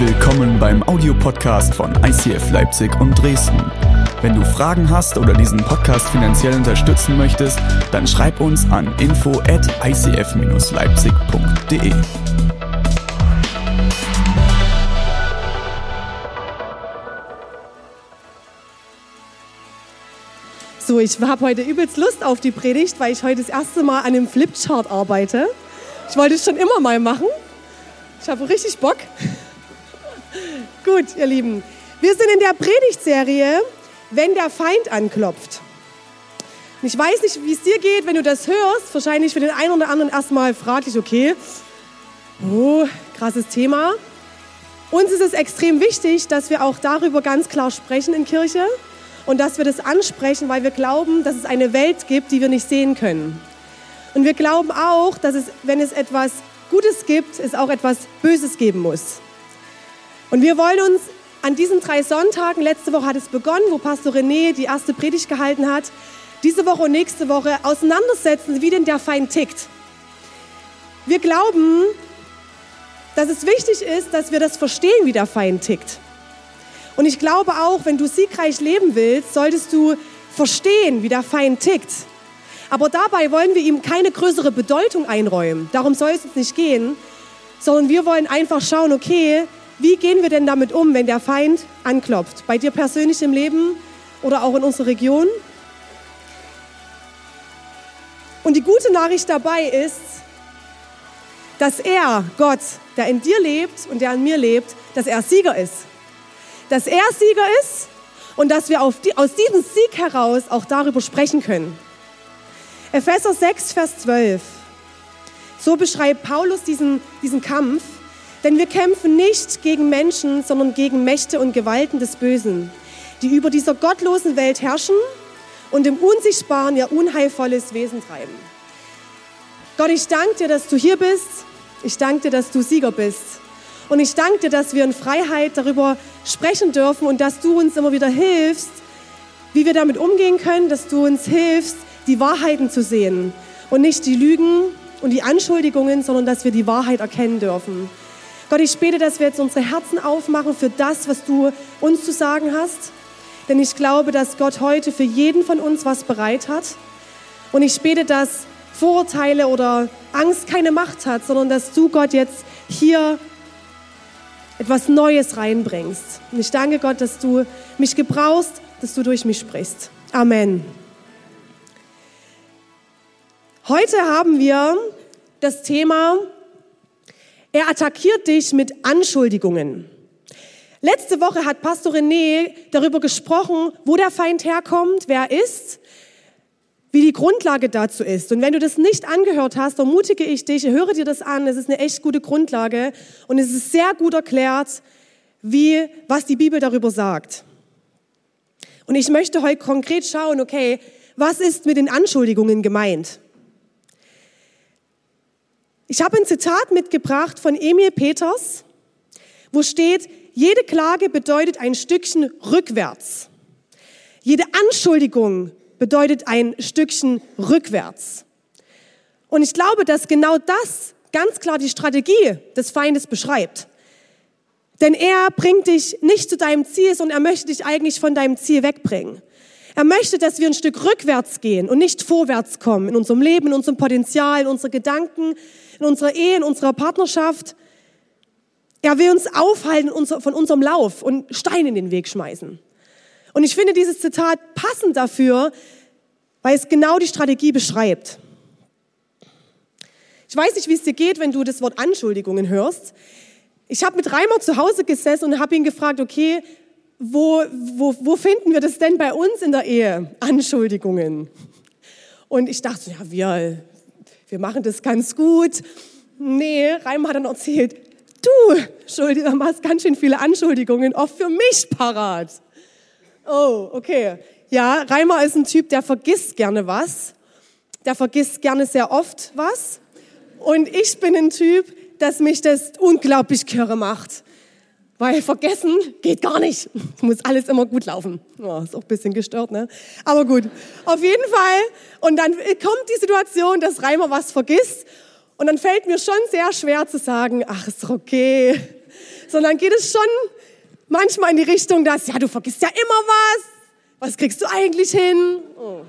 Willkommen beim Audiopodcast von ICF Leipzig und Dresden. Wenn du Fragen hast oder diesen Podcast finanziell unterstützen möchtest, dann schreib uns an info at icf-leipzig.de. So, ich habe heute übelst Lust auf die Predigt, weil ich heute das erste Mal an einem Flipchart arbeite. Ich wollte es schon immer mal machen. Ich habe richtig Bock. Gut, ihr Lieben. Wir sind in der Predigtserie, wenn der Feind anklopft. Ich weiß nicht, wie es dir geht, wenn du das hörst. Wahrscheinlich für den einen oder anderen erstmal fraglich, okay, oh, krasses Thema. Uns ist es extrem wichtig, dass wir auch darüber ganz klar sprechen in Kirche und dass wir das ansprechen, weil wir glauben, dass es eine Welt gibt, die wir nicht sehen können. Und wir glauben auch, dass es, wenn es etwas Gutes gibt, es auch etwas Böses geben muss. Und wir wollen uns an diesen drei Sonntagen, letzte Woche hat es begonnen, wo Pastor René die erste Predigt gehalten hat, diese Woche und nächste Woche auseinandersetzen, wie denn der Feind tickt. Wir glauben, dass es wichtig ist, dass wir das verstehen, wie der Feind tickt. Und ich glaube auch, wenn du siegreich leben willst, solltest du verstehen, wie der Feind tickt. Aber dabei wollen wir ihm keine größere Bedeutung einräumen. Darum soll es uns nicht gehen, sondern wir wollen einfach schauen, okay, wie gehen wir denn damit um, wenn der Feind anklopft? Bei dir persönlich im Leben oder auch in unserer Region? Und die gute Nachricht dabei ist, dass er, Gott, der in dir lebt und der in mir lebt, dass er Sieger ist. Dass er Sieger ist und dass wir die, aus diesem Sieg heraus auch darüber sprechen können. Epheser 6, Vers 12. So beschreibt Paulus diesen, diesen Kampf. Denn wir kämpfen nicht gegen Menschen, sondern gegen Mächte und Gewalten des Bösen, die über dieser gottlosen Welt herrschen und im Unsichtbaren ihr unheilvolles Wesen treiben. Gott, ich danke dir, dass du hier bist. Ich danke dir, dass du Sieger bist. Und ich danke dir, dass wir in Freiheit darüber sprechen dürfen und dass du uns immer wieder hilfst, wie wir damit umgehen können, dass du uns hilfst, die Wahrheiten zu sehen und nicht die Lügen und die Anschuldigungen, sondern dass wir die Wahrheit erkennen dürfen. Gott, ich bete, dass wir jetzt unsere Herzen aufmachen für das, was du uns zu sagen hast. Denn ich glaube, dass Gott heute für jeden von uns was bereit hat. Und ich bete, dass Vorurteile oder Angst keine Macht hat, sondern dass du Gott jetzt hier etwas Neues reinbringst. Und ich danke Gott, dass du mich gebrauchst, dass du durch mich sprichst. Amen. Heute haben wir das Thema, er attackiert dich mit Anschuldigungen. Letzte Woche hat Pastor René darüber gesprochen, wo der Feind herkommt, wer er ist, wie die Grundlage dazu ist. Und wenn du das nicht angehört hast, ermutige ich dich, höre dir das an. Es ist eine echt gute Grundlage und es ist sehr gut erklärt, wie, was die Bibel darüber sagt. Und ich möchte heute konkret schauen, okay, was ist mit den Anschuldigungen gemeint? Ich habe ein Zitat mitgebracht von Emil Peters, wo steht, jede Klage bedeutet ein Stückchen rückwärts. Jede Anschuldigung bedeutet ein Stückchen rückwärts. Und ich glaube, dass genau das ganz klar die Strategie des Feindes beschreibt. Denn er bringt dich nicht zu deinem Ziel, sondern er möchte dich eigentlich von deinem Ziel wegbringen. Er möchte, dass wir ein Stück rückwärts gehen und nicht vorwärts kommen in unserem Leben, in unserem Potenzial, in unseren Gedanken, in unserer Ehe, in unserer Partnerschaft. Er will uns aufhalten von unserem Lauf und Steine in den Weg schmeißen. Und ich finde dieses Zitat passend dafür, weil es genau die Strategie beschreibt. Ich weiß nicht, wie es dir geht, wenn du das Wort Anschuldigungen hörst. Ich habe mit Reimer zu Hause gesessen und habe ihn gefragt, okay, wo, wo, wo finden wir das denn bei uns in der Ehe? Anschuldigungen. Und ich dachte, ja, wir, wir machen das ganz gut. Nee, Reim hat dann erzählt, du, Schuldiger, machst ganz schön viele Anschuldigungen, oft für mich parat. Oh, okay. Ja, Reimer ist ein Typ, der vergisst gerne was. Der vergisst gerne sehr oft was. Und ich bin ein Typ, dass mich das unglaublich kirre macht. Weil vergessen geht gar nicht. Es muss alles immer gut laufen. Oh, ist auch ein bisschen gestört, ne? Aber gut. Auf jeden Fall. Und dann kommt die Situation, dass Reimer was vergisst. Und dann fällt mir schon sehr schwer zu sagen, ach, ist okay. sondern geht es schon manchmal in die Richtung, dass, ja, du vergisst ja immer was. Was kriegst du eigentlich hin? Oh.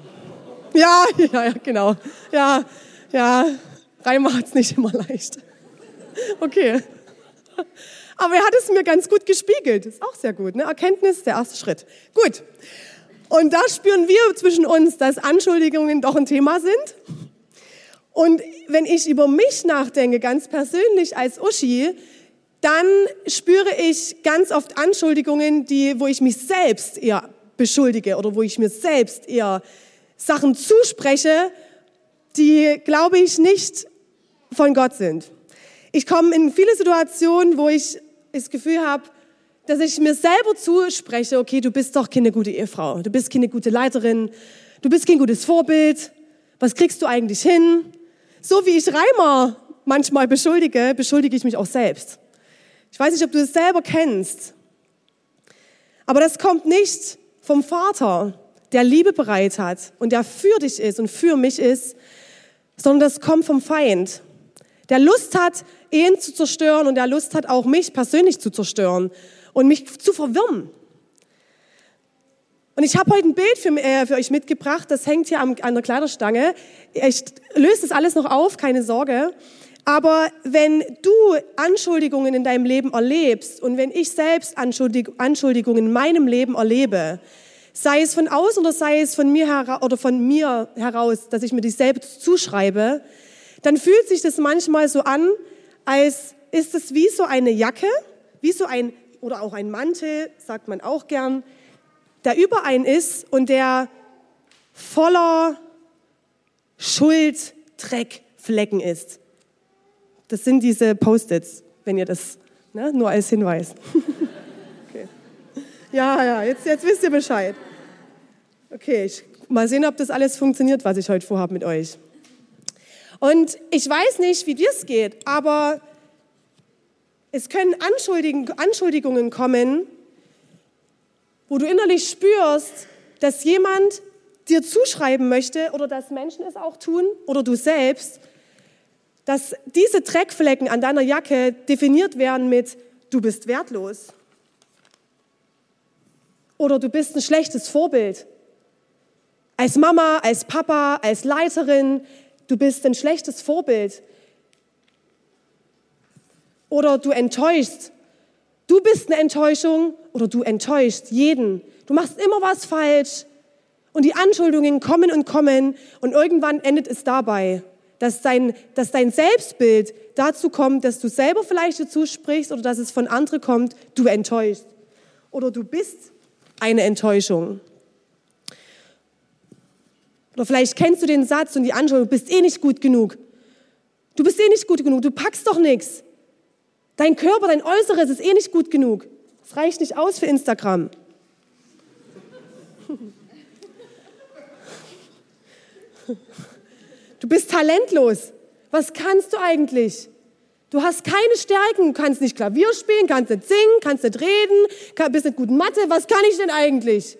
Ja, ja, ja, genau. Ja, ja, Reimer hat es nicht immer leicht. Okay. Aber er hat es mir ganz gut gespiegelt. Ist auch sehr gut. Ne? Erkenntnis, der erste Schritt. Gut. Und da spüren wir zwischen uns, dass Anschuldigungen doch ein Thema sind. Und wenn ich über mich nachdenke, ganz persönlich als Uschi, dann spüre ich ganz oft Anschuldigungen, die, wo ich mich selbst eher beschuldige oder wo ich mir selbst eher Sachen zuspreche, die, glaube ich, nicht von Gott sind. Ich komme in viele Situationen, wo ich das Gefühl habe, dass ich mir selber zuspreche, okay, du bist doch keine gute Ehefrau, du bist keine gute Leiterin, du bist kein gutes Vorbild, was kriegst du eigentlich hin? So wie ich Reimer manchmal beschuldige, beschuldige ich mich auch selbst. Ich weiß nicht, ob du es selber kennst, aber das kommt nicht vom Vater, der Liebe bereit hat und der für dich ist und für mich ist, sondern das kommt vom Feind, der Lust hat, Ehen zu zerstören und der Lust hat, auch mich persönlich zu zerstören und mich zu verwirren. Und ich habe heute ein Bild für, äh, für, euch mitgebracht, das hängt hier an, an der Kleiderstange. Ich löse das alles noch auf, keine Sorge. Aber wenn du Anschuldigungen in deinem Leben erlebst und wenn ich selbst Anschuldig Anschuldigungen in meinem Leben erlebe, sei es von außen oder sei es von mir, hera oder von mir heraus, dass ich mir die selbst zuschreibe, dann fühlt sich das manchmal so an, als ist es wie so eine Jacke, wie so ein, oder auch ein Mantel, sagt man auch gern, der über einen ist und der voller Schuld, Dreck, Flecken ist. Das sind diese Post-its, wenn ihr das, ne, nur als Hinweis. Ja, ja, jetzt, jetzt wisst ihr Bescheid. Okay, ich, mal sehen, ob das alles funktioniert, was ich heute vorhabe mit euch. Und ich weiß nicht, wie dir es geht, aber es können Anschuldigungen kommen, wo du innerlich spürst, dass jemand dir zuschreiben möchte oder dass Menschen es auch tun oder du selbst, dass diese Dreckflecken an deiner Jacke definiert werden mit du bist wertlos oder du bist ein schlechtes Vorbild. Als Mama, als Papa, als Leiterin, du bist ein schlechtes Vorbild. Oder du enttäuschst. Du bist eine Enttäuschung oder du enttäuschst jeden. Du machst immer was falsch. Und die Anschuldigungen kommen und kommen und irgendwann endet es dabei, dass dein, dass dein Selbstbild dazu kommt, dass du selber vielleicht dazu sprichst oder dass es von anderen kommt, du enttäuschst. Oder du bist eine Enttäuschung. Oder vielleicht kennst du den Satz und die Anschauung, du bist eh nicht gut genug. Du bist eh nicht gut genug, du packst doch nichts. Dein Körper, dein Äußeres ist eh nicht gut genug. Es reicht nicht aus für Instagram. Du bist talentlos. Was kannst du eigentlich? Du hast keine Stärken, du kannst nicht Klavier spielen, kannst nicht singen, kannst nicht reden, bist nicht gut in Mathe. Was kann ich denn eigentlich?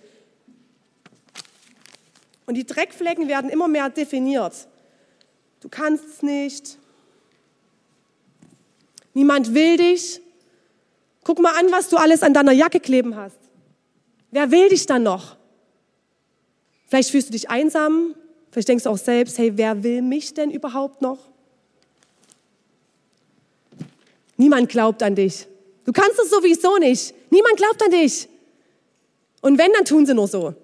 Und die Dreckflecken werden immer mehr definiert. Du kannst es nicht. Niemand will dich. Guck mal an, was du alles an deiner Jacke kleben hast. Wer will dich dann noch? Vielleicht fühlst du dich einsam. Vielleicht denkst du auch selbst, hey, wer will mich denn überhaupt noch? Niemand glaubt an dich. Du kannst es sowieso nicht. Niemand glaubt an dich. Und wenn, dann tun sie nur so.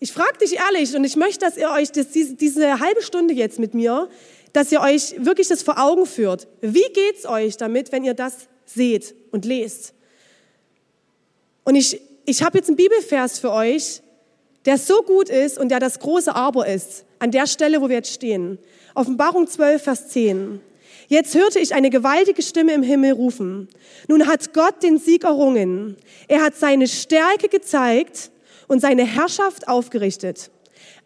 Ich frage dich ehrlich und ich möchte, dass ihr euch das, diese, diese halbe Stunde jetzt mit mir, dass ihr euch wirklich das vor Augen führt. Wie geht's euch damit, wenn ihr das seht und lest? Und ich, ich habe jetzt einen Bibelvers für euch, der so gut ist und der das große Aber ist, an der Stelle, wo wir jetzt stehen. Offenbarung 12, Vers 10. Jetzt hörte ich eine gewaltige Stimme im Himmel rufen. Nun hat Gott den Sieg errungen. Er hat seine Stärke gezeigt und seine Herrschaft aufgerichtet.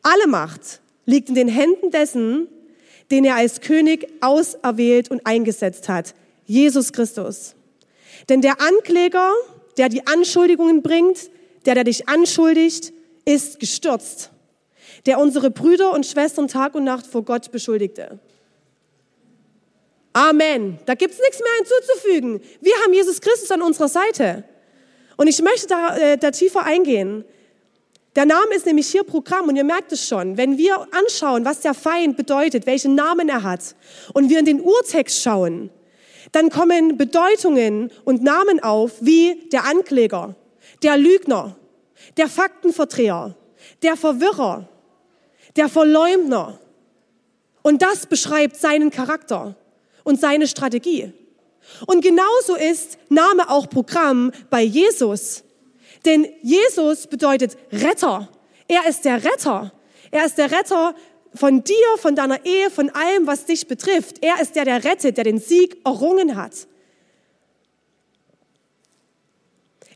Alle Macht liegt in den Händen dessen, den er als König auserwählt und eingesetzt hat, Jesus Christus. Denn der Ankläger, der die Anschuldigungen bringt, der, der dich anschuldigt, ist gestürzt. der unsere Brüder und Schwestern Tag und Nacht vor Gott beschuldigte. Amen. Da gibt's nichts mehr hinzuzufügen. Wir haben Jesus Christus an unserer Seite. Und ich möchte da, äh, da tiefer eingehen. Der Name ist nämlich hier Programm und ihr merkt es schon. Wenn wir anschauen, was der Feind bedeutet, welchen Namen er hat und wir in den Urtext schauen, dann kommen Bedeutungen und Namen auf wie der Ankläger, der Lügner, der Faktenverdreher, der Verwirrer, der Verleumdner. Und das beschreibt seinen Charakter und seine Strategie. Und genauso ist Name auch Programm bei Jesus. Denn Jesus bedeutet Retter. Er ist der Retter. Er ist der Retter von dir, von deiner Ehe, von allem, was dich betrifft. Er ist der, der rettet, der den Sieg errungen hat.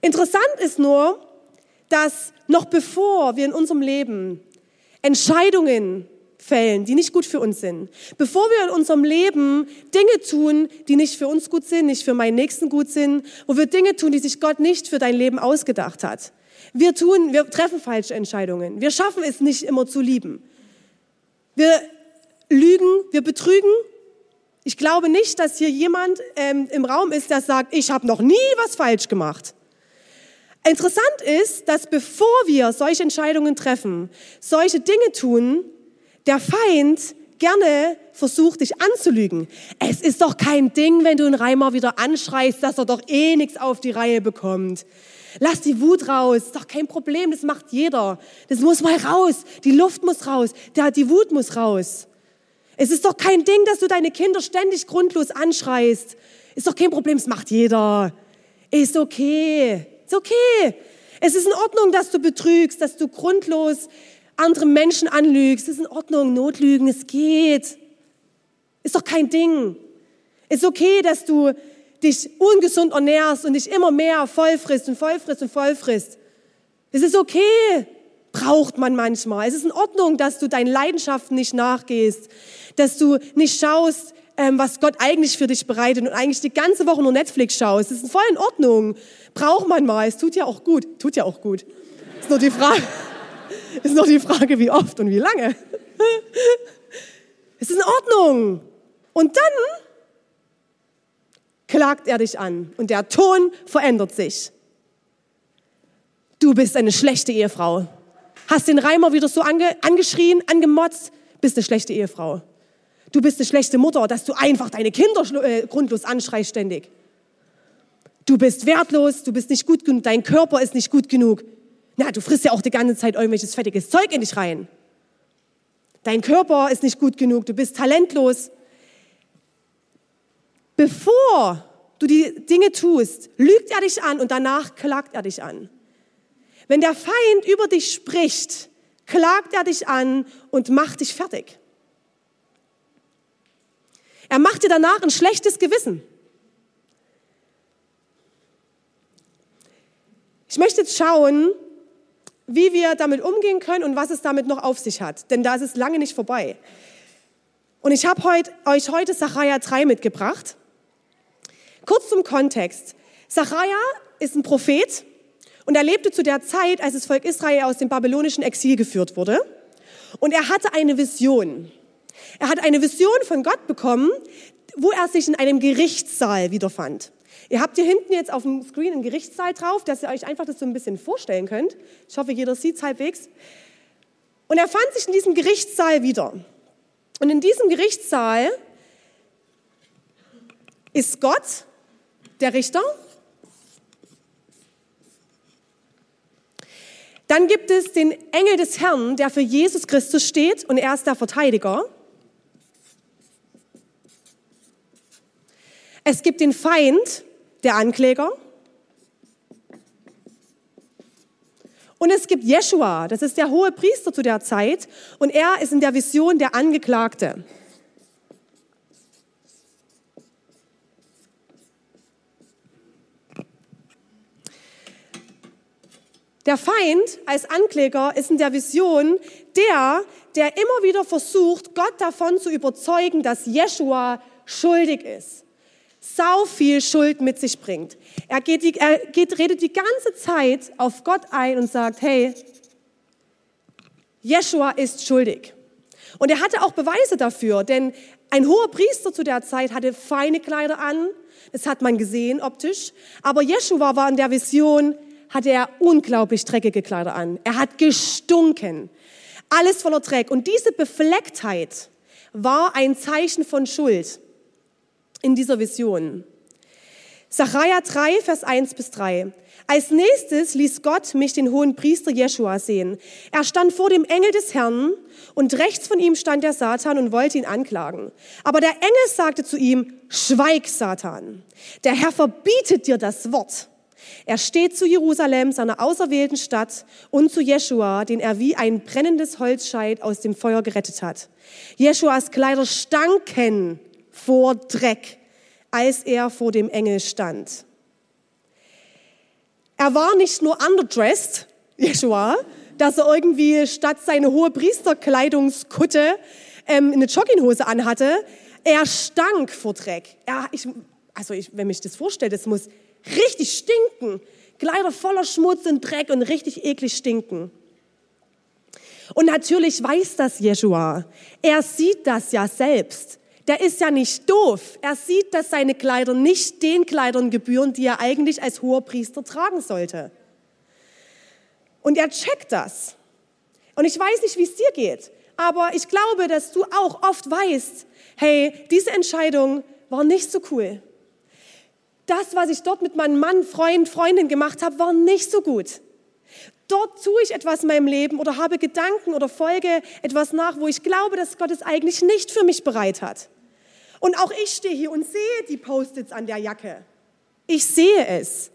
Interessant ist nur, dass noch bevor wir in unserem Leben Entscheidungen fällen, die nicht gut für uns sind, bevor wir in unserem Leben Dinge tun, die nicht für uns gut sind, nicht für meinen Nächsten gut sind, wo wir Dinge tun, die sich Gott nicht für dein Leben ausgedacht hat. Wir tun, wir treffen falsche Entscheidungen. Wir schaffen es nicht immer zu lieben. Wir lügen, wir betrügen. Ich glaube nicht, dass hier jemand ähm, im Raum ist, der sagt, ich habe noch nie was falsch gemacht. Interessant ist, dass bevor wir solche Entscheidungen treffen, solche Dinge tun, der Feind gerne versucht, dich anzulügen. Es ist doch kein Ding, wenn du einen Reimer wieder anschreist, dass er doch eh nichts auf die Reihe bekommt. Lass die Wut raus, ist doch kein Problem, das macht jeder. Das muss mal raus, die Luft muss raus, die Wut muss raus. Es ist doch kein Ding, dass du deine Kinder ständig grundlos anschreist. Ist doch kein Problem, das macht jeder. Ist okay, ist okay. Es ist in Ordnung, dass du betrügst, dass du grundlos andere Menschen anlügst, ist in Ordnung, Notlügen, es geht. Ist doch kein Ding. Ist okay, dass du dich ungesund ernährst und dich immer mehr voll frisst und voll frisst und voll frisst. Es ist okay, braucht man manchmal. Es ist in Ordnung, dass du deinen Leidenschaften nicht nachgehst, dass du nicht schaust, ähm, was Gott eigentlich für dich bereitet und eigentlich die ganze Woche nur Netflix schaust. Es ist voll in Ordnung. Braucht man mal. Es tut ja auch gut. Tut ja auch gut. Ist nur die Frage. Ist noch die Frage, wie oft und wie lange. Es ist in Ordnung. Und dann klagt er dich an und der Ton verändert sich. Du bist eine schlechte Ehefrau. Hast den Reimer wieder so ange, angeschrien, angemotzt, bist eine schlechte Ehefrau. Du bist eine schlechte Mutter, dass du einfach deine Kinder äh, grundlos anschreist ständig. Du bist wertlos, du bist nicht gut genug, dein Körper ist nicht gut genug. Na, du frisst ja auch die ganze Zeit irgendwelches fettiges Zeug in dich rein. Dein Körper ist nicht gut genug, du bist talentlos. Bevor du die Dinge tust, lügt er dich an und danach klagt er dich an. Wenn der Feind über dich spricht, klagt er dich an und macht dich fertig. Er macht dir danach ein schlechtes Gewissen. Ich möchte jetzt schauen, wie wir damit umgehen können und was es damit noch auf sich hat. Denn da ist es lange nicht vorbei. Und ich habe heut, euch heute Sacharja 3 mitgebracht. Kurz zum Kontext. Sacharja ist ein Prophet und er lebte zu der Zeit, als das Volk Israel aus dem babylonischen Exil geführt wurde. Und er hatte eine Vision. Er hat eine Vision von Gott bekommen, wo er sich in einem Gerichtssaal wiederfand. Ihr habt hier hinten jetzt auf dem Screen einen Gerichtssaal drauf, dass ihr euch einfach das so ein bisschen vorstellen könnt. Ich hoffe, jeder sieht es halbwegs. Und er fand sich in diesem Gerichtssaal wieder. Und in diesem Gerichtssaal ist Gott der Richter. Dann gibt es den Engel des Herrn, der für Jesus Christus steht und er ist der Verteidiger. Es gibt den Feind, der Ankläger. Und es gibt Jeshua, das ist der hohe Priester zu der Zeit, und er ist in der Vision der Angeklagte. Der Feind als Ankläger ist in der Vision der, der immer wieder versucht, Gott davon zu überzeugen, dass Jeshua schuldig ist sau viel Schuld mit sich bringt. Er, geht die, er geht, redet die ganze Zeit auf Gott ein und sagt, hey, Jeshua ist schuldig. Und er hatte auch Beweise dafür, denn ein hoher Priester zu der Zeit hatte feine Kleider an, das hat man gesehen optisch, aber Jeshua war in der Vision, hatte er unglaublich dreckige Kleider an. Er hat gestunken, alles voller Dreck. Und diese Beflecktheit war ein Zeichen von Schuld in dieser Vision. Sacharja 3, Vers 1 bis 3. Als nächstes ließ Gott mich den hohen Priester Jeschua sehen. Er stand vor dem Engel des Herrn und rechts von ihm stand der Satan und wollte ihn anklagen. Aber der Engel sagte zu ihm, Schweig, Satan. Der Herr verbietet dir das Wort. Er steht zu Jerusalem, seiner auserwählten Stadt, und zu Jeschua, den er wie ein brennendes Holzscheit aus dem Feuer gerettet hat. Jeschuas Kleider stanken vor Dreck, als er vor dem Engel stand. Er war nicht nur underdressed, Jeschua, dass er irgendwie statt seine hohe Priesterkleidungskutte ähm, eine Jogginghose anhatte. Er stank vor Dreck. Er, ich, also ich, wenn mich das vorstellt, das muss richtig stinken. Kleider voller Schmutz und Dreck und richtig eklig stinken. Und natürlich weiß das Jeschua. Er sieht das ja selbst der ist ja nicht doof. Er sieht, dass seine Kleider nicht den Kleidern gebühren, die er eigentlich als hoher Priester tragen sollte. Und er checkt das. Und ich weiß nicht, wie es dir geht, aber ich glaube, dass du auch oft weißt, hey, diese Entscheidung war nicht so cool. Das, was ich dort mit meinem Mann, Freund, Freundin gemacht habe, war nicht so gut. Dort tue ich etwas in meinem Leben oder habe Gedanken oder folge etwas nach, wo ich glaube, dass Gott es eigentlich nicht für mich bereit hat. Und auch ich stehe hier und sehe die Post-its an der Jacke. Ich sehe es.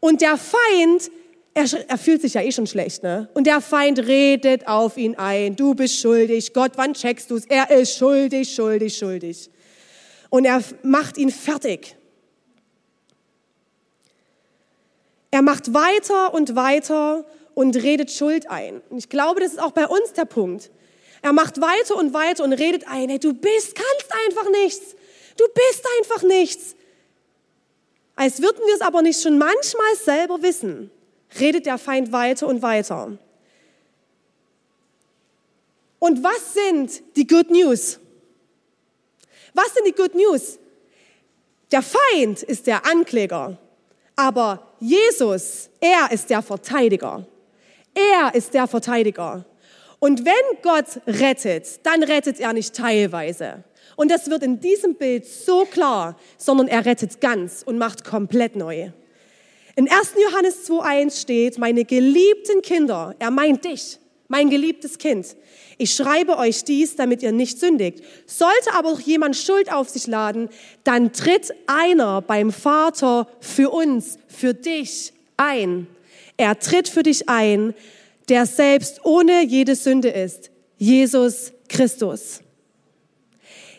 Und der Feind, er, er, fühlt sich ja eh schon schlecht, ne? Und der Feind redet auf ihn ein. Du bist schuldig. Gott, wann checkst du es? Er ist schuldig, schuldig, schuldig. Und er macht ihn fertig. Er macht weiter und weiter und redet Schuld ein. Und ich glaube, das ist auch bei uns der Punkt. Er macht weiter und weiter und redet ein, hey, du bist, kannst einfach nichts. Du bist einfach nichts. Als würden wir es aber nicht schon manchmal selber wissen, redet der Feind weiter und weiter. Und was sind die Good News? Was sind die Good News? Der Feind ist der Ankläger, aber Jesus, er ist der Verteidiger. Er ist der Verteidiger. Und wenn Gott rettet, dann rettet er nicht teilweise. Und das wird in diesem Bild so klar, sondern er rettet ganz und macht komplett neu. In 1. Johannes 2.1 steht, meine geliebten Kinder, er meint dich, mein geliebtes Kind. Ich schreibe euch dies, damit ihr nicht sündigt. Sollte aber auch jemand Schuld auf sich laden, dann tritt einer beim Vater für uns, für dich ein. Er tritt für dich ein, der selbst ohne jede Sünde ist, Jesus Christus.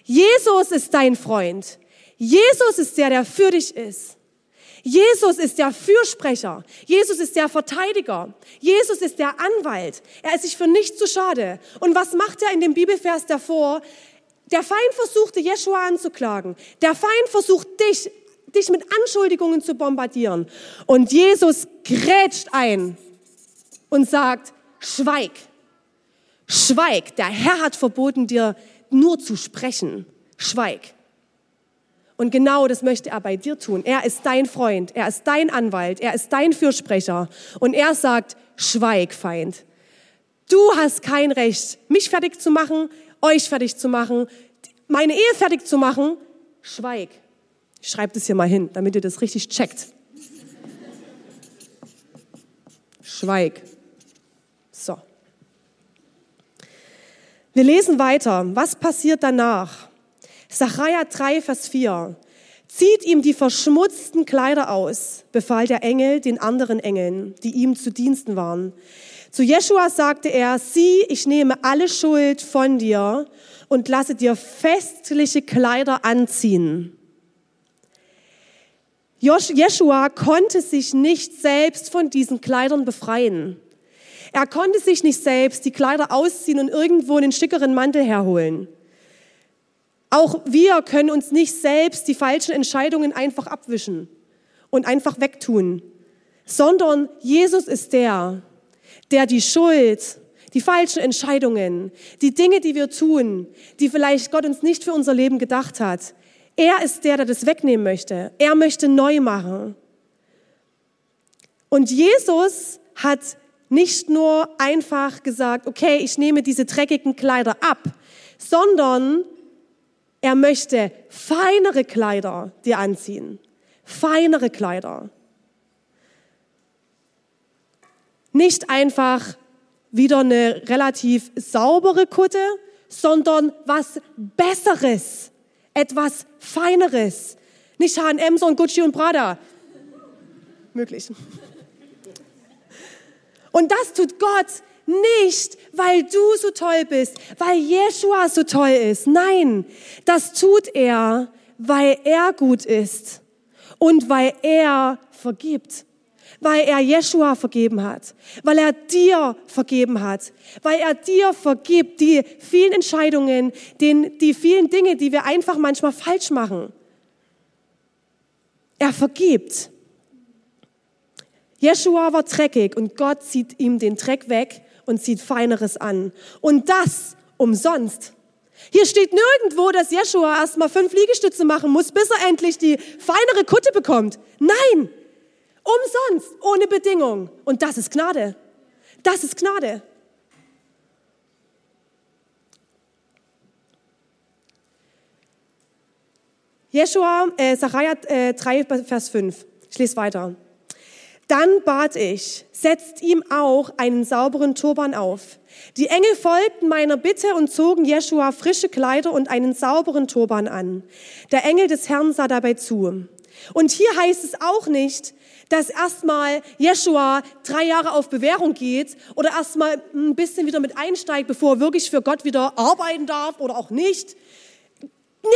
Jesus ist dein Freund. Jesus ist der, der für dich ist. Jesus ist der Fürsprecher. Jesus ist der Verteidiger. Jesus ist der Anwalt. Er ist sich für nichts zu schade. Und was macht er in dem Bibelvers davor? Der Feind versuchte Jeschua anzuklagen. Der Feind versucht dich, dich mit Anschuldigungen zu bombardieren. Und Jesus grätscht ein und sagt, schweig, schweig, der Herr hat verboten dir nur zu sprechen, schweig. Und genau das möchte er bei dir tun. Er ist dein Freund, er ist dein Anwalt, er ist dein Fürsprecher. Und er sagt, schweig, Feind. Du hast kein Recht, mich fertig zu machen, euch fertig zu machen, meine Ehe fertig zu machen. Schweig. Ich schreibe das hier mal hin, damit ihr das richtig checkt. Schweig. So. Wir lesen weiter. Was passiert danach? Sacharja 3, Vers 4. Zieht ihm die verschmutzten Kleider aus, befahl der Engel den anderen Engeln, die ihm zu Diensten waren. Zu Jeschua sagte er, sieh, ich nehme alle Schuld von dir und lasse dir festliche Kleider anziehen. Jeschua konnte sich nicht selbst von diesen Kleidern befreien. Er konnte sich nicht selbst die Kleider ausziehen und irgendwo einen schickeren Mantel herholen. Auch wir können uns nicht selbst die falschen Entscheidungen einfach abwischen und einfach wegtun, sondern Jesus ist der, der die Schuld, die falschen Entscheidungen, die Dinge, die wir tun, die vielleicht Gott uns nicht für unser Leben gedacht hat. Er ist der, der das wegnehmen möchte. Er möchte neu machen. Und Jesus hat nicht nur einfach gesagt, okay, ich nehme diese dreckigen Kleider ab, sondern er möchte feinere Kleider dir anziehen. Feinere Kleider. Nicht einfach wieder eine relativ saubere Kutte, sondern was Besseres, etwas Feineres. Nicht H&M, sondern Gucci und Prada. Möglich. Und das tut Gott nicht, weil du so toll bist, weil Jeshua so toll ist. Nein, das tut er, weil er gut ist und weil er vergibt. Weil er Jeshua vergeben hat, weil er dir vergeben hat, weil er dir vergibt die vielen Entscheidungen, den, die vielen Dinge, die wir einfach manchmal falsch machen. Er vergibt. Jeshua war dreckig und Gott zieht ihm den Dreck weg und zieht Feineres an. Und das umsonst. Hier steht nirgendwo, dass Jeshua erstmal fünf Liegestütze machen muss, bis er endlich die feinere Kutte bekommt. Nein, umsonst, ohne Bedingung. Und das ist Gnade. Das ist Gnade. Jeshua, äh, Sacharja äh, 3, Vers 5. Ich lese weiter. Dann bat ich, setzt ihm auch einen sauberen Turban auf. Die Engel folgten meiner Bitte und zogen Jeschua frische Kleider und einen sauberen Turban an. Der Engel des Herrn sah dabei zu. Und hier heißt es auch nicht, dass erstmal Jeschua drei Jahre auf Bewährung geht oder erstmal ein bisschen wieder mit einsteigt, bevor er wirklich für Gott wieder arbeiten darf oder auch nicht.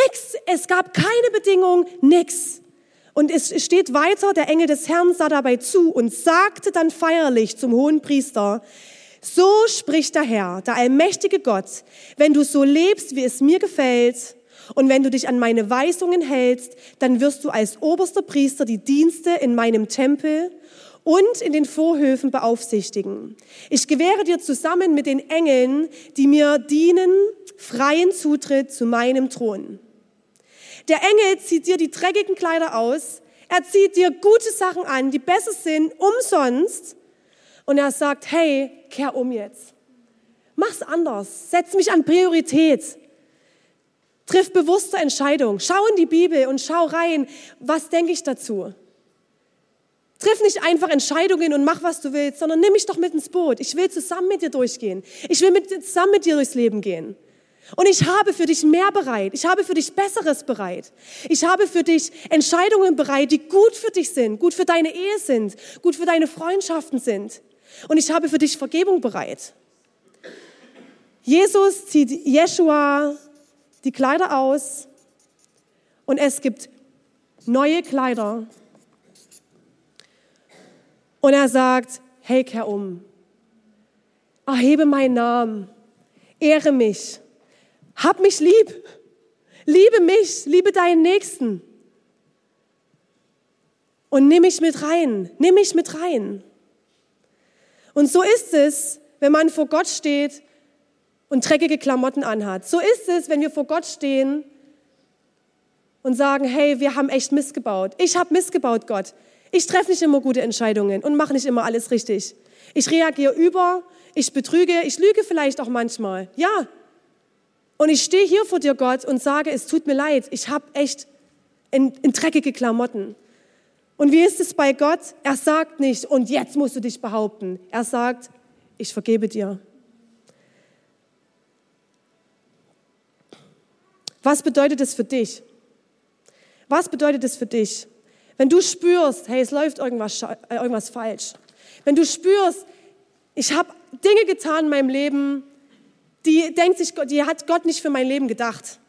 Nix. Es gab keine Bedingung, nix. Und es steht weiter, der Engel des Herrn sah dabei zu und sagte dann feierlich zum hohen Priester, so spricht der Herr, der allmächtige Gott, wenn du so lebst, wie es mir gefällt, und wenn du dich an meine Weisungen hältst, dann wirst du als oberster Priester die Dienste in meinem Tempel und in den Vorhöfen beaufsichtigen. Ich gewähre dir zusammen mit den Engeln, die mir dienen, freien Zutritt zu meinem Thron. Der Engel zieht dir die dreckigen Kleider aus. Er zieht dir gute Sachen an, die besser sind, umsonst. Und er sagt, hey, kehr um jetzt. Mach's anders. Setz mich an Priorität. Triff bewusste Entscheidungen. Schau in die Bibel und schau rein, was denke ich dazu. Triff nicht einfach Entscheidungen und mach, was du willst, sondern nimm mich doch mit ins Boot. Ich will zusammen mit dir durchgehen. Ich will mit, zusammen mit dir durchs Leben gehen. Und ich habe für dich mehr bereit. Ich habe für dich Besseres bereit. Ich habe für dich Entscheidungen bereit, die gut für dich sind, gut für deine Ehe sind, gut für deine Freundschaften sind. Und ich habe für dich Vergebung bereit. Jesus zieht Jeshua die Kleider aus und es gibt neue Kleider. Und er sagt, hey, kehr um. Erhebe meinen Namen. Ehre mich. Hab mich lieb. Liebe mich, liebe deinen Nächsten. Und nimm mich mit rein. Nimm mich mit rein. Und so ist es, wenn man vor Gott steht und dreckige Klamotten anhat. So ist es, wenn wir vor Gott stehen und sagen, hey, wir haben echt missgebaut. Ich habe missgebaut, Gott. Ich treffe nicht immer gute Entscheidungen und mache nicht immer alles richtig. Ich reagiere über, ich betrüge, ich lüge vielleicht auch manchmal. Ja, und ich stehe hier vor dir, Gott, und sage, es tut mir leid, ich habe echt in, in dreckige Klamotten. Und wie ist es bei Gott? Er sagt nicht, und jetzt musst du dich behaupten. Er sagt, ich vergebe dir. Was bedeutet es für dich? Was bedeutet es für dich? Wenn du spürst, hey, es läuft irgendwas, äh, irgendwas falsch. Wenn du spürst, ich habe Dinge getan in meinem Leben, die denkt sich, die hat Gott nicht für mein Leben gedacht.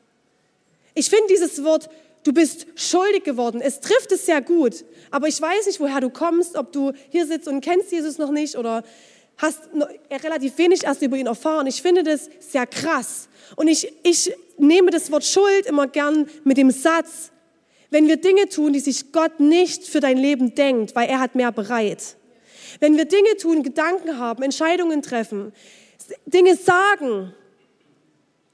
Ich finde dieses Wort, du bist schuldig geworden, es trifft es sehr gut. Aber ich weiß nicht, woher du kommst, ob du hier sitzt und kennst Jesus noch nicht oder hast relativ wenig erst über ihn erfahren. Ich finde das sehr krass. Und ich, ich nehme das Wort Schuld immer gern mit dem Satz, wenn wir Dinge tun, die sich Gott nicht für dein Leben denkt, weil er hat mehr bereit. Wenn wir Dinge tun, Gedanken haben, Entscheidungen treffen, Dinge sagen,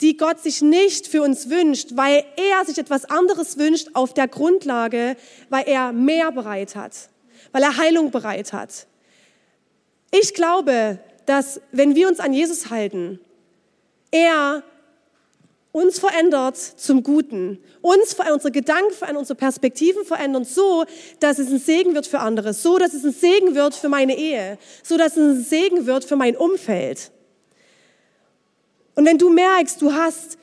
die Gott sich nicht für uns wünscht, weil er sich etwas anderes wünscht auf der Grundlage, weil er mehr bereit hat, weil er Heilung bereit hat. Ich glaube, dass wenn wir uns an Jesus halten, er uns verändert zum Guten, uns unsere Gedanken verändern, unsere Perspektiven verändern, so, dass es ein Segen wird für andere, so, dass es ein Segen wird für meine Ehe, so, dass es ein Segen wird für mein Umfeld. Und wenn du merkst, du hast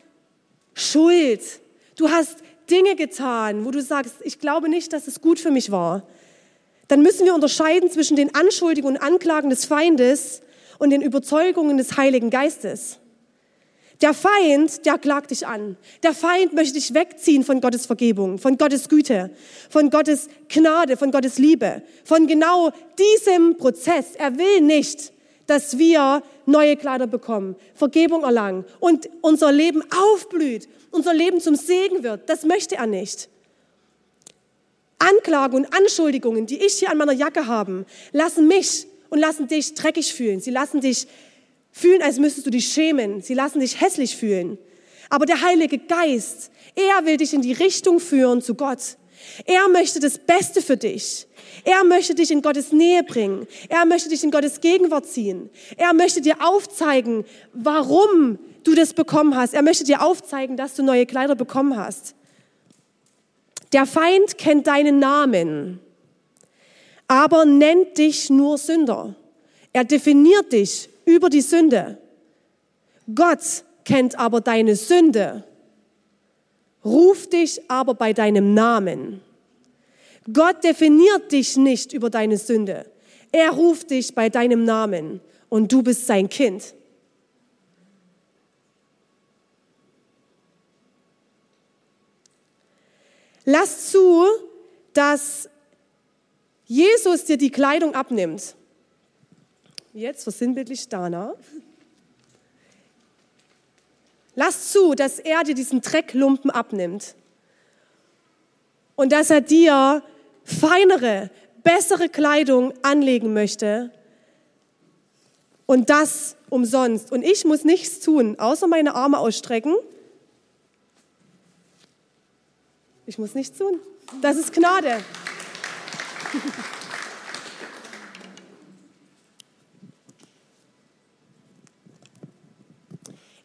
Schuld, du hast Dinge getan, wo du sagst, ich glaube nicht, dass es gut für mich war, dann müssen wir unterscheiden zwischen den Anschuldigungen und Anklagen des Feindes und den Überzeugungen des Heiligen Geistes. Der Feind, der klagt dich an. Der Feind möchte dich wegziehen von Gottes Vergebung, von Gottes Güte, von Gottes Gnade, von Gottes Liebe, von genau diesem Prozess. Er will nicht, dass wir neue Kleider bekommen, Vergebung erlangen und unser Leben aufblüht, unser Leben zum Segen wird. Das möchte er nicht. Anklagen und Anschuldigungen, die ich hier an meiner Jacke habe, lassen mich und lassen dich dreckig fühlen. Sie lassen dich fühlen, als müsstest du dich schämen. Sie lassen dich hässlich fühlen. Aber der Heilige Geist, er will dich in die Richtung führen zu Gott. Er möchte das Beste für dich. Er möchte dich in Gottes Nähe bringen. Er möchte dich in Gottes Gegenwart ziehen. Er möchte dir aufzeigen, warum du das bekommen hast. Er möchte dir aufzeigen, dass du neue Kleider bekommen hast. Der Feind kennt deinen Namen, aber nennt dich nur Sünder. Er definiert dich über die Sünde. Gott kennt aber deine Sünde, ruft dich aber bei deinem Namen. Gott definiert dich nicht über deine Sünde. Er ruft dich bei deinem Namen und du bist sein Kind. Lass zu, dass Jesus dir die Kleidung abnimmt. Jetzt versinnbildlich Dana. Lass zu, dass er dir diesen Drecklumpen abnimmt und dass er dir feinere, bessere Kleidung anlegen möchte und das umsonst. Und ich muss nichts tun, außer meine Arme ausstrecken. Ich muss nichts tun. Das ist Gnade.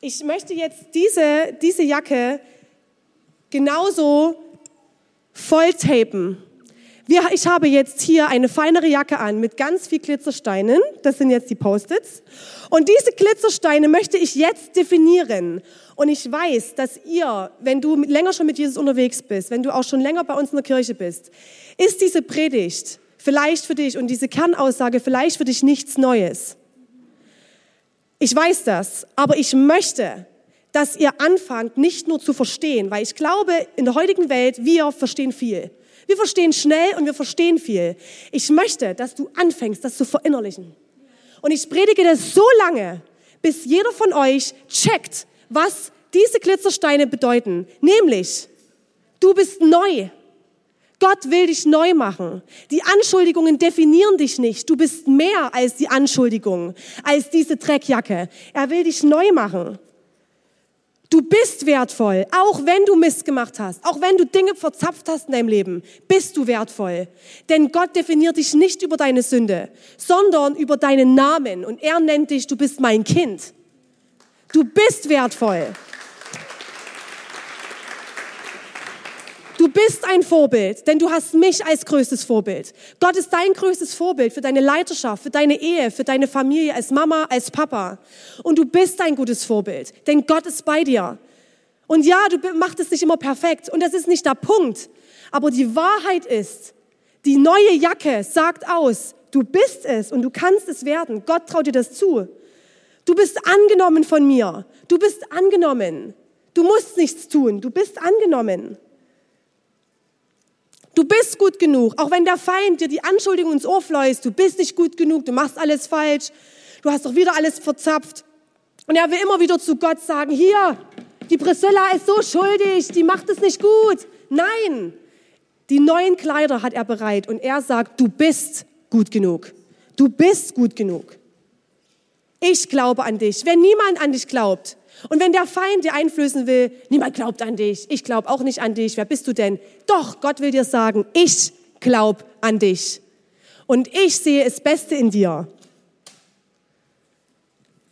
Ich möchte jetzt diese, diese Jacke genauso volltapen. Wir, ich habe jetzt hier eine feinere Jacke an mit ganz viel Glitzersteinen. Das sind jetzt die Post-its. Und diese Glitzersteine möchte ich jetzt definieren. Und ich weiß, dass ihr, wenn du länger schon mit Jesus unterwegs bist, wenn du auch schon länger bei uns in der Kirche bist, ist diese Predigt vielleicht für dich und diese Kernaussage vielleicht für dich nichts Neues. Ich weiß das, aber ich möchte, dass ihr anfangt, nicht nur zu verstehen, weil ich glaube, in der heutigen Welt, wir verstehen viel. Wir verstehen schnell und wir verstehen viel. Ich möchte, dass du anfängst, das zu verinnerlichen. Und ich predige das so lange, bis jeder von euch checkt, was diese Glitzersteine bedeuten. Nämlich, du bist neu. Gott will dich neu machen. Die Anschuldigungen definieren dich nicht. Du bist mehr als die Anschuldigung, als diese Dreckjacke. Er will dich neu machen. Du bist wertvoll, auch wenn du Mist gemacht hast, auch wenn du Dinge verzapft hast in deinem Leben, bist du wertvoll. Denn Gott definiert dich nicht über deine Sünde, sondern über deinen Namen. Und er nennt dich, du bist mein Kind. Du bist wertvoll. Du bist ein Vorbild, denn du hast mich als größtes Vorbild. Gott ist dein größtes Vorbild für deine Leiterschaft, für deine Ehe, für deine Familie als Mama, als Papa. Und du bist ein gutes Vorbild, denn Gott ist bei dir. Und ja, du machst es nicht immer perfekt und das ist nicht der Punkt. Aber die Wahrheit ist, die neue Jacke sagt aus, du bist es und du kannst es werden. Gott traut dir das zu. Du bist angenommen von mir. Du bist angenommen. Du musst nichts tun. Du bist angenommen. Du bist gut genug, auch wenn der Feind dir die Anschuldigung ins Ohr fleust, du bist nicht gut genug, du machst alles falsch, du hast doch wieder alles verzapft. Und er will immer wieder zu Gott sagen, hier, die Priscilla ist so schuldig, die macht es nicht gut. Nein, die neuen Kleider hat er bereit und er sagt, du bist gut genug. Du bist gut genug. ich glaube an dich. Wenn niemand an dich glaubt und wenn der Feind dir einflößen will, niemand glaubt an dich, ich glaube auch nicht an dich, wer bist du denn? Doch, Gott will dir sagen, ich glaube an dich. Und ich sehe das Beste in dir.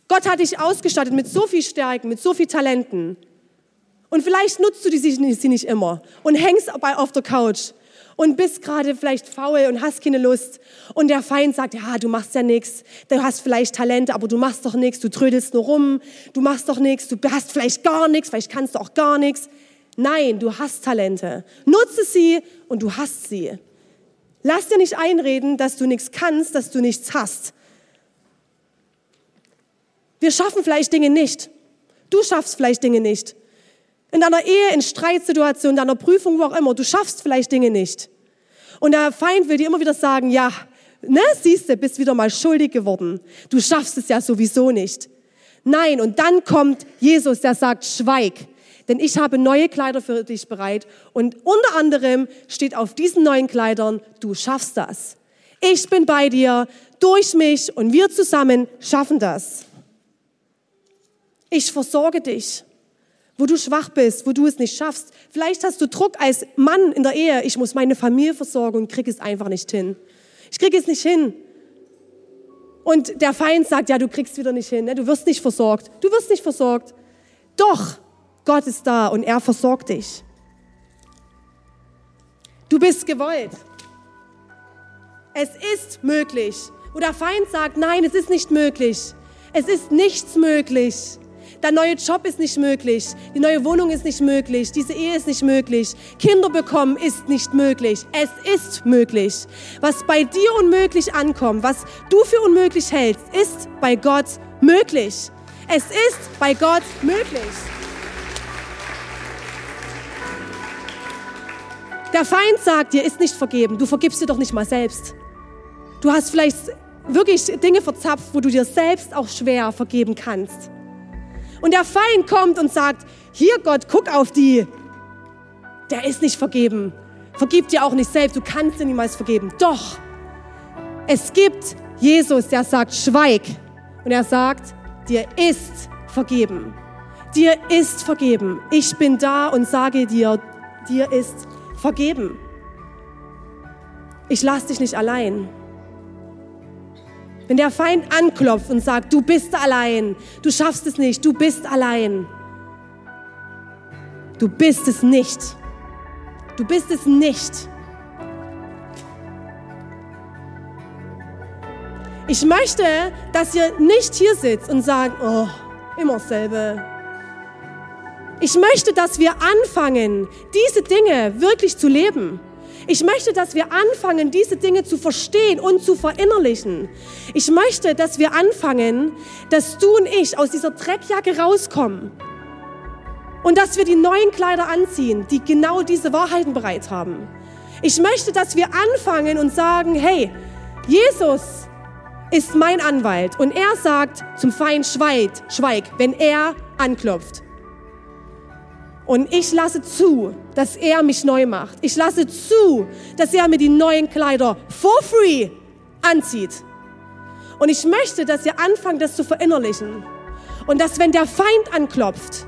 Gott hat dich ausgestattet mit so viel Stärken, mit so viel Talenten. Und vielleicht nutzt du sie nicht immer und hängst auf der Couch und bist gerade vielleicht faul und hast keine Lust. Und der Feind sagt, ja, du machst ja nichts, du hast vielleicht Talente, aber du machst doch nichts, du trödelst nur rum, du machst doch nichts, du hast vielleicht gar nichts, vielleicht kannst du auch gar nichts. Nein, du hast Talente. Nutze sie und du hast sie. Lass dir nicht einreden, dass du nichts kannst, dass du nichts hast. Wir schaffen vielleicht Dinge nicht. Du schaffst vielleicht Dinge nicht. In deiner Ehe, in Streitsituationen, in deiner Prüfung, wo auch immer, du schaffst vielleicht Dinge nicht. Und der Feind will dir immer wieder sagen, ja, ne, siehst du, bist wieder mal schuldig geworden. Du schaffst es ja sowieso nicht. Nein, und dann kommt Jesus, der sagt, schweig, denn ich habe neue Kleider für dich bereit. Und unter anderem steht auf diesen neuen Kleidern, du schaffst das. Ich bin bei dir, durch mich und wir zusammen schaffen das. Ich versorge dich wo du schwach bist, wo du es nicht schaffst. Vielleicht hast du Druck als Mann in der Ehe. Ich muss meine Familie versorgen und krieg es einfach nicht hin. Ich krieg es nicht hin. Und der Feind sagt, ja, du kriegst wieder nicht hin, ne? du wirst nicht versorgt. Du wirst nicht versorgt. Doch, Gott ist da und er versorgt dich. Du bist gewollt. Es ist möglich. Wo der Feind sagt, nein, es ist nicht möglich. Es ist nichts möglich. Dein neuer Job ist nicht möglich. Die neue Wohnung ist nicht möglich. Diese Ehe ist nicht möglich. Kinder bekommen ist nicht möglich. Es ist möglich. Was bei dir unmöglich ankommt, was du für unmöglich hältst, ist bei Gott möglich. Es ist bei Gott möglich. Der Feind sagt dir, ist nicht vergeben. Du vergibst dir doch nicht mal selbst. Du hast vielleicht wirklich Dinge verzapft, wo du dir selbst auch schwer vergeben kannst. Und der Feind kommt und sagt, hier Gott, guck auf die. Der ist nicht vergeben. Vergib dir auch nicht selbst. Du kannst dir niemals vergeben. Doch, es gibt Jesus, der sagt, schweig. Und er sagt, dir ist vergeben. Dir ist vergeben. Ich bin da und sage dir, dir ist vergeben. Ich lasse dich nicht allein. Wenn der Feind anklopft und sagt, du bist allein, du schaffst es nicht, du bist allein. Du bist es nicht. Du bist es nicht. Ich möchte, dass ihr nicht hier sitzt und sagt, oh, immer dasselbe. Ich möchte, dass wir anfangen, diese Dinge wirklich zu leben. Ich möchte, dass wir anfangen, diese Dinge zu verstehen und zu verinnerlichen. Ich möchte, dass wir anfangen, dass du und ich aus dieser Dreckjacke rauskommen und dass wir die neuen Kleider anziehen, die genau diese Wahrheiten bereit haben. Ich möchte, dass wir anfangen und sagen, hey, Jesus ist mein Anwalt und er sagt zum Feind, schweig, schweig, wenn er anklopft. Und ich lasse zu, dass er mich neu macht. Ich lasse zu, dass er mir die neuen Kleider for free anzieht. Und ich möchte, dass ihr anfangt, das zu verinnerlichen. Und dass, wenn der Feind anklopft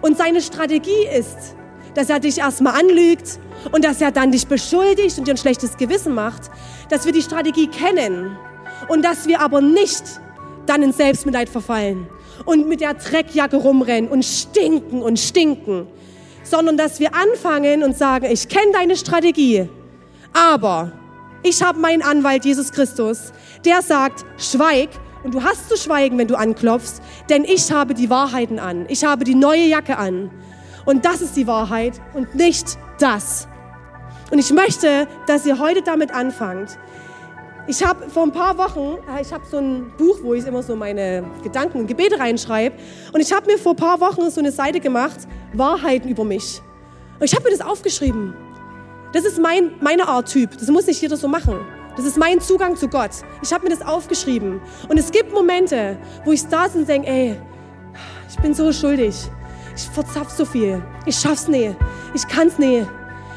und seine Strategie ist, dass er dich erstmal anlügt und dass er dann dich beschuldigt und dir ein schlechtes Gewissen macht, dass wir die Strategie kennen und dass wir aber nicht dann in Selbstmitleid verfallen und mit der Dreckjacke rumrennen und stinken und stinken, sondern dass wir anfangen und sagen, ich kenne deine Strategie, aber ich habe meinen Anwalt Jesus Christus, der sagt, schweig und du hast zu schweigen, wenn du anklopfst, denn ich habe die Wahrheiten an, ich habe die neue Jacke an und das ist die Wahrheit und nicht das. Und ich möchte, dass ihr heute damit anfangt, ich habe vor ein paar Wochen, äh, ich habe so ein Buch, wo ich immer so meine Gedanken und Gebete reinschreibe. Und ich habe mir vor ein paar Wochen so eine Seite gemacht, Wahrheiten über mich. Und ich habe mir das aufgeschrieben. Das ist mein, meine Art Typ. Das muss nicht jeder so machen. Das ist mein Zugang zu Gott. Ich habe mir das aufgeschrieben. Und es gibt Momente, wo ich da und denke, ey, ich bin so schuldig. Ich verzapf so viel. Ich schaff's nie. Ich kann's nie.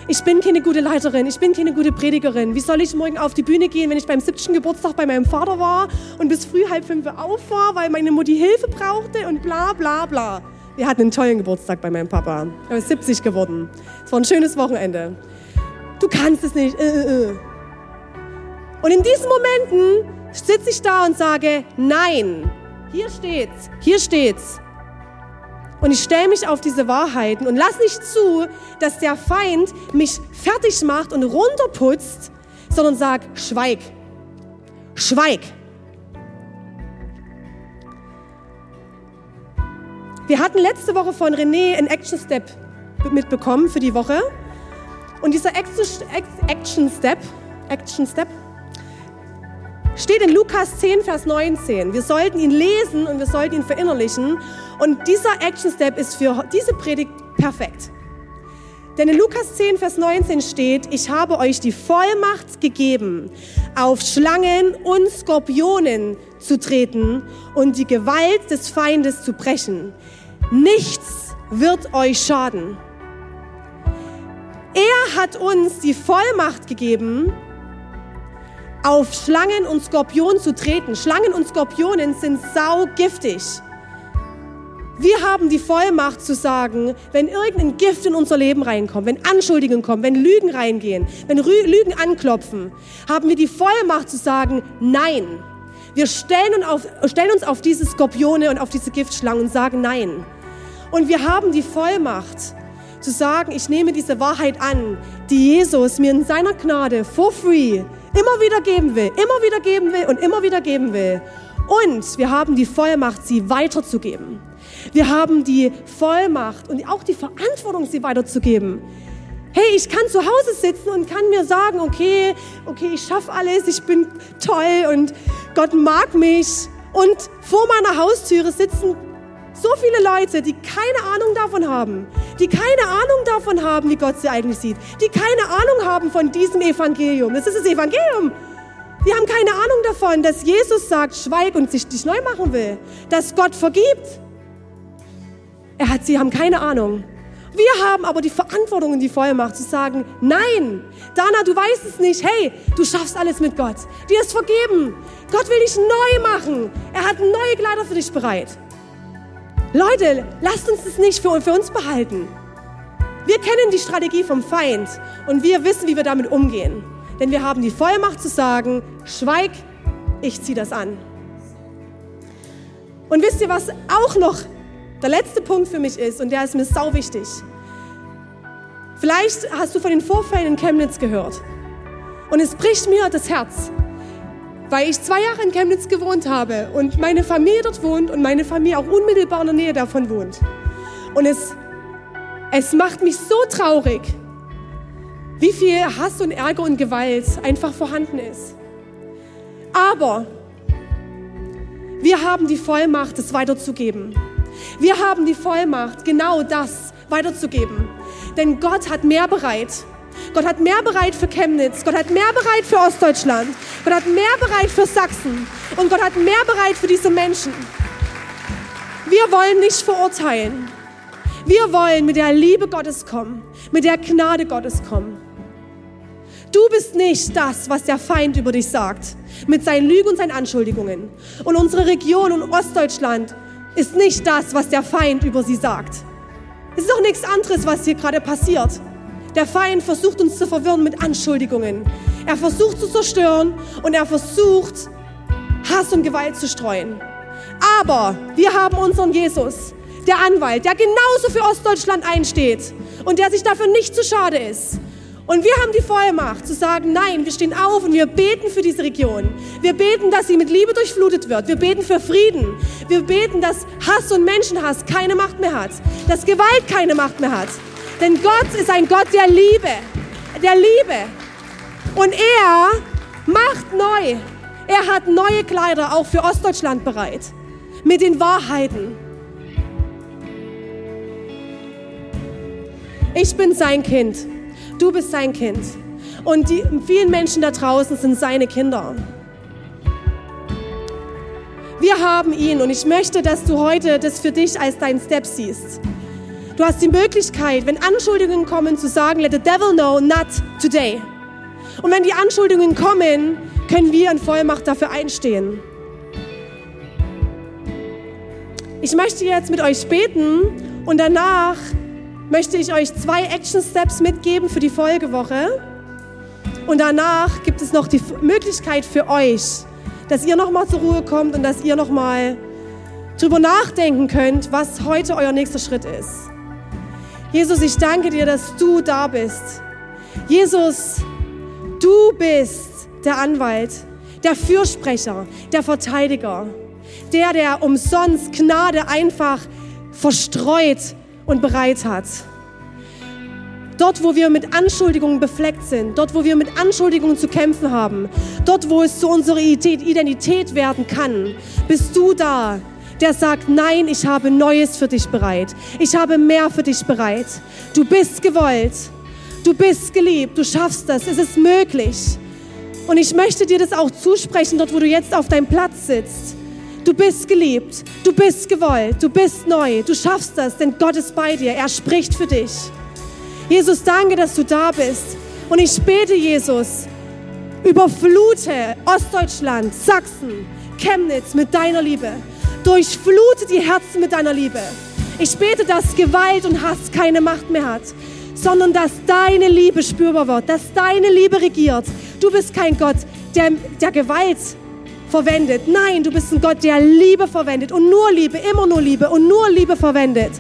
Ich bin keine gute Leiterin, ich bin keine gute Predigerin. Wie soll ich morgen auf die Bühne gehen, wenn ich beim 70. Geburtstag bei meinem Vater war und bis früh halb fünf auf war, weil meine Mutti Hilfe brauchte und bla bla bla. Wir hatten einen tollen Geburtstag bei meinem Papa. Er ist 70 geworden. Es war ein schönes Wochenende. Du kannst es nicht. Äh, äh, äh. Und in diesen Momenten sitze ich da und sage, nein, hier steht's, hier steht's. Und ich stelle mich auf diese Wahrheiten und lass nicht zu, dass der Feind mich fertig macht und runterputzt, sondern sag, schweig, schweig. Wir hatten letzte Woche von René einen Action Step mitbekommen für die Woche. Und dieser Action Step, Action Step steht in Lukas 10, Vers 19. Wir sollten ihn lesen und wir sollten ihn verinnerlichen. Und dieser Action Step ist für diese Predigt perfekt. Denn in Lukas 10, Vers 19 steht, ich habe euch die Vollmacht gegeben, auf Schlangen und Skorpionen zu treten und die Gewalt des Feindes zu brechen. Nichts wird euch schaden. Er hat uns die Vollmacht gegeben, auf Schlangen und Skorpionen zu treten. Schlangen und Skorpionen sind saugiftig. Wir haben die Vollmacht zu sagen, wenn irgendein Gift in unser Leben reinkommt, wenn Anschuldigungen kommen, wenn Lügen reingehen, wenn Lügen anklopfen, haben wir die Vollmacht zu sagen, nein. Wir stellen auf, stellen uns auf diese Skorpione und auf diese Giftschlangen und sagen nein. Und wir haben die Vollmacht zu sagen, ich nehme diese Wahrheit an, die Jesus mir in seiner Gnade for free immer wieder geben will, immer wieder geben will und immer wieder geben will. Und wir haben die Vollmacht, sie weiterzugeben. Wir haben die Vollmacht und auch die Verantwortung, sie weiterzugeben. Hey, ich kann zu Hause sitzen und kann mir sagen, okay, okay, ich schaffe alles, ich bin toll und Gott mag mich. Und vor meiner Haustüre sitzen so viele Leute, die keine Ahnung davon haben, die keine Ahnung davon haben, wie Gott sie eigentlich sieht, die keine Ahnung haben von diesem Evangelium. Das ist das Evangelium. Die haben keine Ahnung davon, dass Jesus sagt, schweig und sich dich neu machen will, dass Gott vergibt. Er hat, sie haben keine Ahnung. Wir haben aber die Verantwortung und die Vollmacht zu sagen, nein, Dana, du weißt es nicht. Hey, du schaffst alles mit Gott. Dir ist vergeben. Gott will dich neu machen. Er hat neue Kleider für dich bereit. Leute, lasst uns das nicht für, für uns behalten. Wir kennen die Strategie vom Feind und wir wissen, wie wir damit umgehen. Denn wir haben die Vollmacht zu sagen, schweig, ich ziehe das an. Und wisst ihr, was auch noch der letzte Punkt für mich ist, und der ist mir sau wichtig. Vielleicht hast du von den Vorfällen in Chemnitz gehört. Und es bricht mir das Herz weil ich zwei Jahre in Chemnitz gewohnt habe und meine Familie dort wohnt und meine Familie auch unmittelbar in der Nähe davon wohnt. Und es, es macht mich so traurig, wie viel Hass und Ärger und Gewalt einfach vorhanden ist. Aber wir haben die Vollmacht, es weiterzugeben. Wir haben die Vollmacht, genau das weiterzugeben. Denn Gott hat mehr bereit. Gott hat mehr bereit für Chemnitz. Gott hat mehr bereit für Ostdeutschland. Gott hat mehr bereit für Sachsen. Und Gott hat mehr bereit für diese Menschen. Wir wollen nicht verurteilen. Wir wollen mit der Liebe Gottes kommen, mit der Gnade Gottes kommen. Du bist nicht das, was der Feind über dich sagt, mit seinen Lügen und seinen Anschuldigungen. Und unsere Region und Ostdeutschland ist nicht das, was der Feind über sie sagt. Es ist auch nichts anderes, was hier gerade passiert. Der Feind versucht uns zu verwirren mit Anschuldigungen. Er versucht zu zerstören und er versucht Hass und Gewalt zu streuen. Aber wir haben unseren Jesus, der Anwalt, der genauso für Ostdeutschland einsteht und der sich dafür nicht zu schade ist. Und wir haben die Vollmacht zu sagen, nein, wir stehen auf und wir beten für diese Region. Wir beten, dass sie mit Liebe durchflutet wird. Wir beten für Frieden. Wir beten, dass Hass und Menschenhass keine Macht mehr hat. Dass Gewalt keine Macht mehr hat. Denn Gott ist ein Gott der Liebe, der Liebe. Und er macht neu. Er hat neue Kleider auch für Ostdeutschland bereit. Mit den Wahrheiten. Ich bin sein Kind. Du bist sein Kind. Und die vielen Menschen da draußen sind seine Kinder. Wir haben ihn und ich möchte, dass du heute das für dich als deinen Step siehst. Du hast die Möglichkeit, wenn Anschuldigungen kommen, zu sagen, let the devil know, not today. Und wenn die Anschuldigungen kommen, können wir in Vollmacht dafür einstehen. Ich möchte jetzt mit euch beten und danach möchte ich euch zwei Action Steps mitgeben für die Folgewoche. Und danach gibt es noch die Möglichkeit für euch, dass ihr nochmal zur Ruhe kommt und dass ihr nochmal drüber nachdenken könnt, was heute euer nächster Schritt ist. Jesus, ich danke dir, dass du da bist. Jesus, du bist der Anwalt, der Fürsprecher, der Verteidiger, der, der umsonst Gnade einfach verstreut und bereit hat. Dort, wo wir mit Anschuldigungen befleckt sind, dort, wo wir mit Anschuldigungen zu kämpfen haben, dort, wo es zu unserer Identität werden kann, bist du da, der sagt, nein, ich habe Neues für dich bereit. Ich habe mehr für dich bereit. Du bist gewollt. Du bist geliebt. Du schaffst das. Es ist möglich. Und ich möchte dir das auch zusprechen, dort, wo du jetzt auf deinem Platz sitzt. Du bist geliebt. Du bist gewollt. Du bist neu. Du schaffst das, denn Gott ist bei dir. Er spricht für dich. Jesus, danke, dass du da bist. Und ich bete, Jesus, überflute Ostdeutschland, Sachsen, Chemnitz mit deiner Liebe. Durchflute die Herzen mit deiner Liebe. Ich bete, dass Gewalt und Hass keine Macht mehr hat, sondern dass deine Liebe spürbar wird, dass deine Liebe regiert. Du bist kein Gott, der, der Gewalt verwendet. Nein, du bist ein Gott, der Liebe verwendet und nur Liebe, immer nur Liebe und nur Liebe verwendet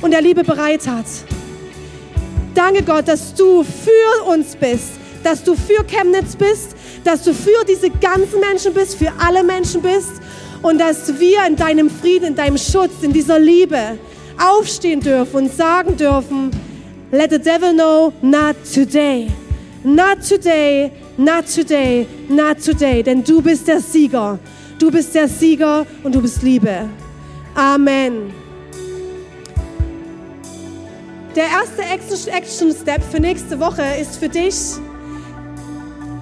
und der Liebe bereit hat. Danke Gott, dass du für uns bist, dass du für Chemnitz bist, dass du für diese ganzen Menschen bist, für alle Menschen bist und dass wir in deinem Frieden, in deinem Schutz, in dieser Liebe aufstehen dürfen und sagen dürfen, let the devil know, not today, not today, not today, not today, denn du bist der Sieger. Du bist der Sieger und du bist Liebe. Amen. Der erste Action Step für nächste Woche ist für dich,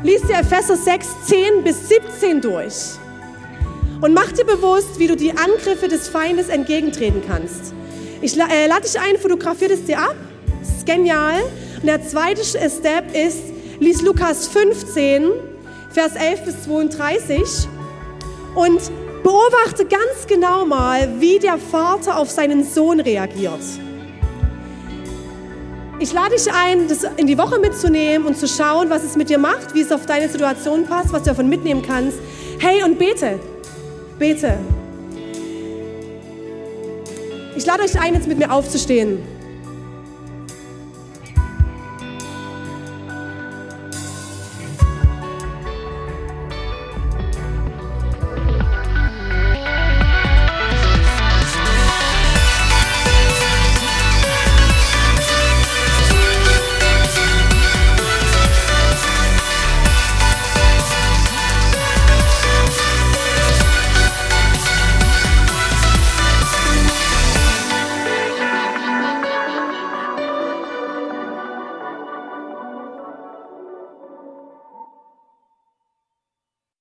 lies dir Epheser 6, 10 bis 17 durch. Und mach dir bewusst, wie du die Angriffe des Feindes entgegentreten kannst. Ich äh, lade dich ein, fotografier es dir ab. Das ist genial. Und der zweite Step ist, lies Lukas 15, Vers 11 bis 32 und beobachte ganz genau mal, wie der Vater auf seinen Sohn reagiert. Ich lade dich ein, das in die Woche mitzunehmen und zu schauen, was es mit dir macht, wie es auf deine Situation passt, was du davon mitnehmen kannst. Hey, und bete. Bete. Ich lade euch ein, jetzt mit mir aufzustehen.